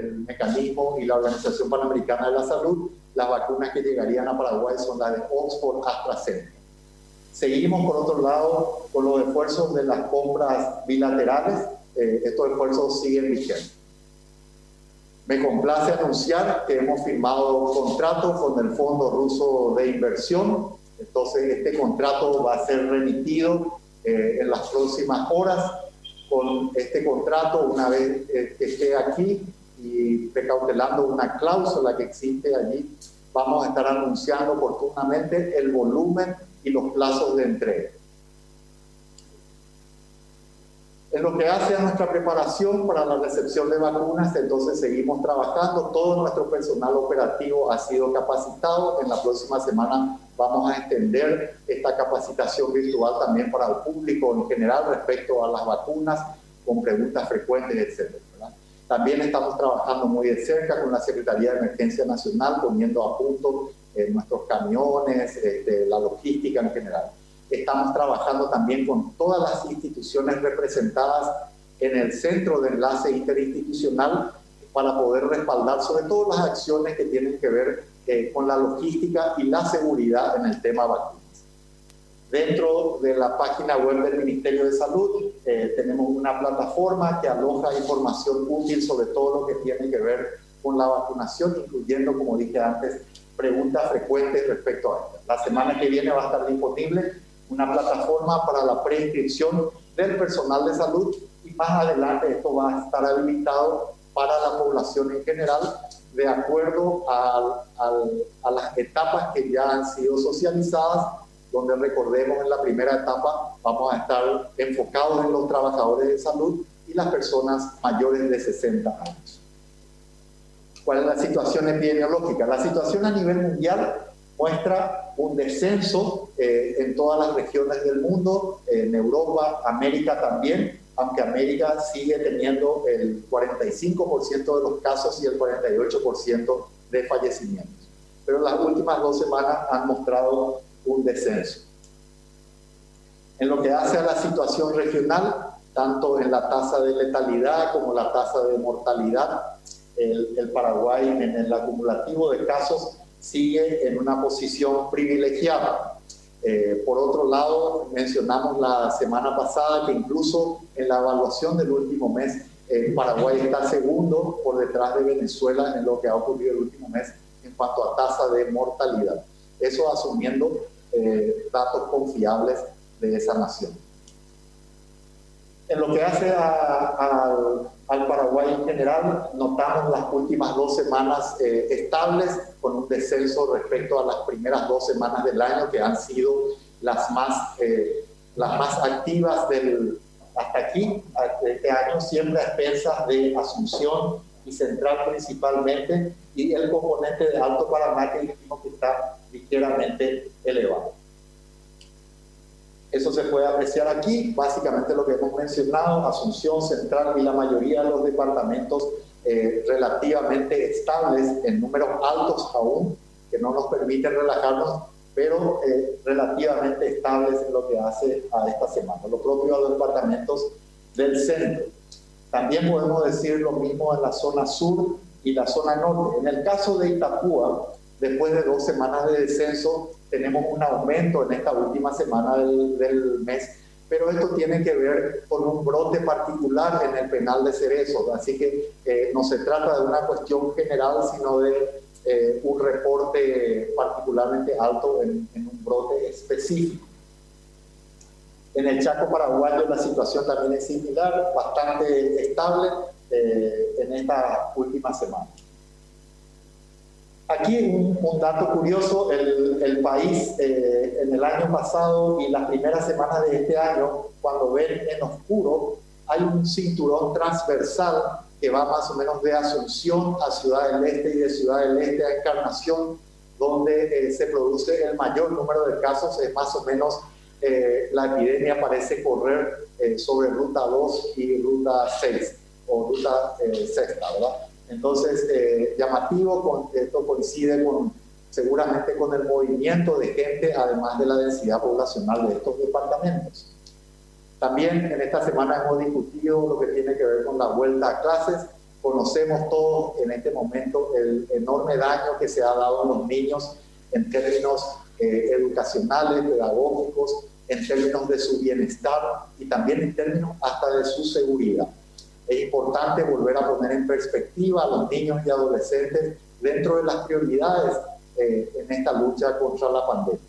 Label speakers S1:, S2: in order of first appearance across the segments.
S1: el mecanismo y la Organización Panamericana de la Salud, las vacunas que llegarían a Paraguay son las de Oxford AstraZeneca. Seguimos, por otro lado, con los esfuerzos de las compras bilaterales. Eh, estos esfuerzos siguen vigentes. Me complace anunciar que hemos firmado contrato con el Fondo Ruso de Inversión. Entonces, este contrato va a ser remitido eh, en las próximas horas. Con este contrato, una vez eh, que esté aquí y precautelando una cláusula que existe allí, vamos a estar anunciando oportunamente el volumen y los plazos de entrega. En lo que hace a nuestra preparación para la recepción de vacunas, entonces seguimos trabajando. Todo nuestro personal operativo ha sido capacitado. En la próxima semana vamos a extender esta capacitación virtual también para el público en general respecto a las vacunas, con preguntas frecuentes, etc. También estamos trabajando muy de cerca con la Secretaría de Emergencia Nacional, poniendo a punto eh, nuestros camiones, eh, la logística en general. Estamos trabajando también con todas las instituciones representadas en el centro de enlace interinstitucional para poder respaldar sobre todo las acciones que tienen que ver eh, con la logística y la seguridad en el tema vacunas. Dentro de la página web del Ministerio de Salud eh, tenemos una plataforma que aloja información útil sobre todo lo que tiene que ver con la vacunación, incluyendo, como dije antes, preguntas frecuentes respecto a esta. La semana que viene va a estar disponible una plataforma para la preinscripción del personal de salud y más adelante esto va a estar habilitado para la población en general de acuerdo a, a las etapas que ya han sido socializadas, donde recordemos en la primera etapa vamos a estar enfocados en los trabajadores de salud y las personas mayores de 60 años. ¿Cuál es la situación epidemiológica? La situación a nivel mundial muestra un descenso eh, en todas las regiones del mundo, en Europa, América también, aunque América sigue teniendo el 45% de los casos y el 48% de fallecimientos. Pero las últimas dos semanas han mostrado un descenso. En lo que hace a la situación regional, tanto en la tasa de letalidad como la tasa de mortalidad, el, el Paraguay en el acumulativo de casos sigue en una posición privilegiada. Eh, por otro lado, mencionamos la semana pasada que incluso en la evaluación del último mes, eh, Paraguay está segundo por detrás de Venezuela en lo que ha ocurrido el último mes en cuanto a tasa de mortalidad. Eso asumiendo eh, datos confiables de esa nación. En lo que hace al Paraguay en general, notamos las últimas dos semanas eh, estables, con un descenso respecto a las primeras dos semanas del año, que han sido las más, eh, las más activas del, hasta aquí, este año, siempre a expensas de Asunción y Central principalmente, y el componente de Alto Paraná que dijimos que está ligeramente elevado. Eso se puede apreciar aquí, básicamente lo que hemos mencionado, Asunción Central y la mayoría de los departamentos eh, relativamente estables en números altos aún, que no nos permiten relajarnos, pero eh, relativamente estables en lo que hace a esta semana. Lo propio a los departamentos del centro. También podemos decir lo mismo en la zona sur y la zona norte. En el caso de Itapúa, después de dos semanas de descenso, tenemos un aumento en esta última semana del, mes, pero esto tiene que ver con un brote particular en el penal de Cerezo, así que eh, no se trata de una cuestión general, sino de eh, un reporte particularmente alto en, un brote específico. En el Chaco paraguayo la situación también es similar, bastante estable eh, en esta última semana. Aquí un, dato curioso, el, país eh, en el año pasado y las primeras semanas de este año, cuando ven en oscuro, hay un cinturón transversal que va más o menos de Asunción a Ciudad del Este y de Ciudad del Este a Encarnación, donde eh, se produce el mayor número de casos, es más o menos eh, la epidemia parece correr sobre ruta 2 y ruta 6 o ruta sexta, ¿verdad? Entonces, eh, llamativo, esto coincide con, seguramente con el movimiento de gente, además de la densidad poblacional de estos departamentos. También en esta semana hemos discutido lo que tiene que ver con la vuelta a clases. Conocemos todos en este momento el enorme daño que se ha dado a los niños en términos eh, educacionales, pedagógicos, en términos de su bienestar y también en términos hasta de su seguridad. Es importante volver a poner en perspectiva a los niños y adolescentes dentro de las prioridades eh, en esta lucha contra la pandemia.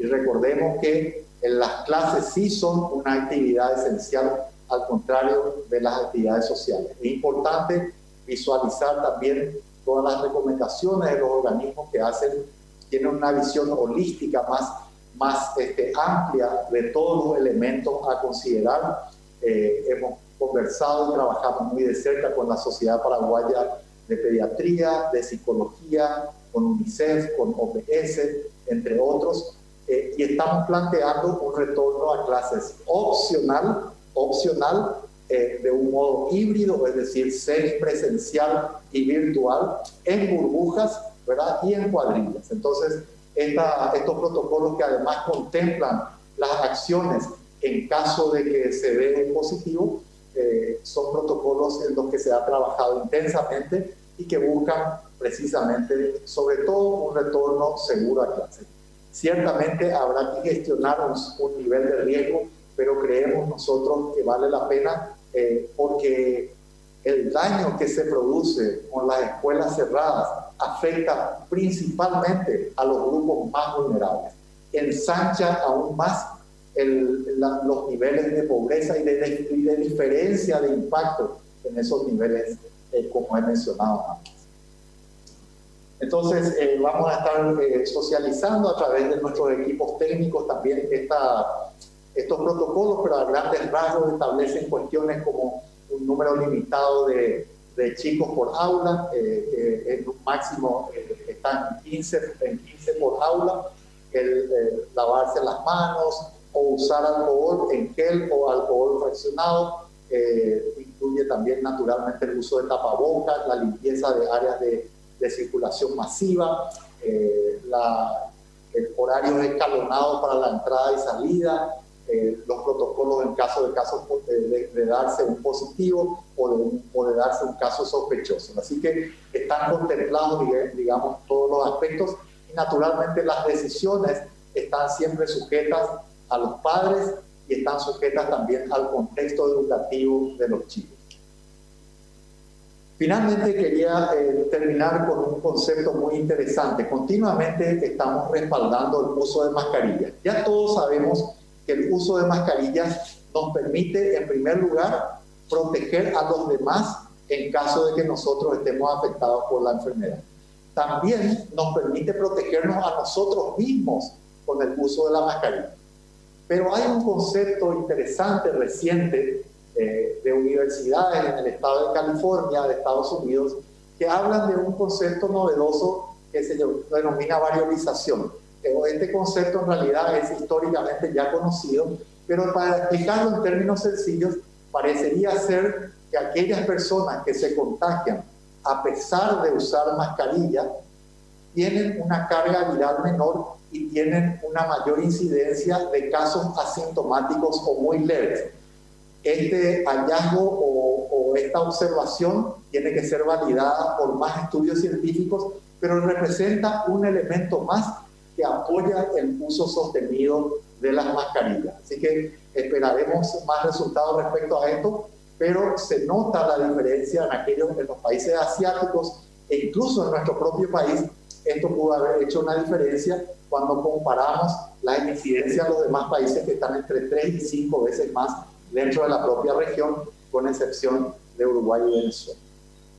S1: Y recordemos que en las clases sí son una actividad esencial, al contrario de las actividades sociales. Es importante visualizar también todas las recomendaciones de los organismos que hacen, tienen una visión holística más, más este, amplia de todos los elementos a considerar. Eh, hemos conversado y trabajamos muy de cerca con la Sociedad Paraguaya de Pediatría, de Psicología, con UNICEF, con OPS, entre otros, eh, y estamos planteando un retorno a clases opcional, opcional eh, de un modo híbrido, es decir, semipresencial y virtual, en burbujas ¿verdad? y en cuadrillas. Entonces, estos protocolos que además contemplan las acciones en caso de que se dé positivo, eh, son protocolos en los que se ha trabajado intensamente y que buscan precisamente, sobre todo, un retorno seguro a clase. Ciertamente habrá que gestionar un, nivel de riesgo, pero creemos nosotros que vale la pena eh, porque el daño que se produce con las escuelas cerradas afecta principalmente a los grupos más vulnerables, ensancha aún más los niveles de pobreza y de, de, diferencia de impacto en esos niveles, eh, como he mencionado antes. Entonces, eh, vamos a estar eh, socializando a través de nuestros equipos técnicos también esta, estos protocolos, pero a grandes rasgos establecen cuestiones como un número limitado de, de chicos por aula, eh, en un máximo están 15, en 15 por aula, el, lavarse las manos o usar alcohol en gel o alcohol fraccionado, incluye también naturalmente el uso de tapabocas, la limpieza de áreas de de circulación masiva, eh, la, el horario escalonado para la entrada y salida, eh, los protocolos en caso de casos de, darse un positivo o de, o de, darse un caso sospechoso. Así que están contemplados, digamos, todos los aspectos y naturalmente las decisiones están siempre sujetas a los padres y están sujetas también al contexto educativo de los chicos. Finalmente quería eh, terminar con un concepto muy interesante. Continuamente estamos respaldando el uso de mascarillas. Ya todos sabemos que el uso de mascarillas nos permite, en primer lugar, proteger a los demás en caso de que nosotros estemos afectados por la enfermedad. También nos permite protegernos a nosotros mismos con el uso de la mascarilla. Pero hay un concepto interesante, reciente, eh, de universidades en el estado de California, de Estados Unidos, que hablan de un concepto novedoso que se denomina variolización. Este concepto en realidad es históricamente ya conocido, pero para explicarlo en términos sencillos, parecería ser que aquellas personas que se contagian a pesar de usar mascarilla tienen una carga viral menor y tienen una mayor incidencia de casos asintomáticos o muy leves este hallazgo o, esta observación tiene que ser validada por más estudios científicos, pero representa un elemento más que apoya el uso sostenido de las mascarillas. Así que esperaremos más resultados respecto a esto, pero se nota la diferencia en aquellos en los países asiáticos e incluso en nuestro propio país. Esto pudo haber hecho una diferencia cuando comparamos la incidencia de los demás países que están entre 3 y 5 veces más dentro de la propia región, con excepción de Uruguay y Venezuela.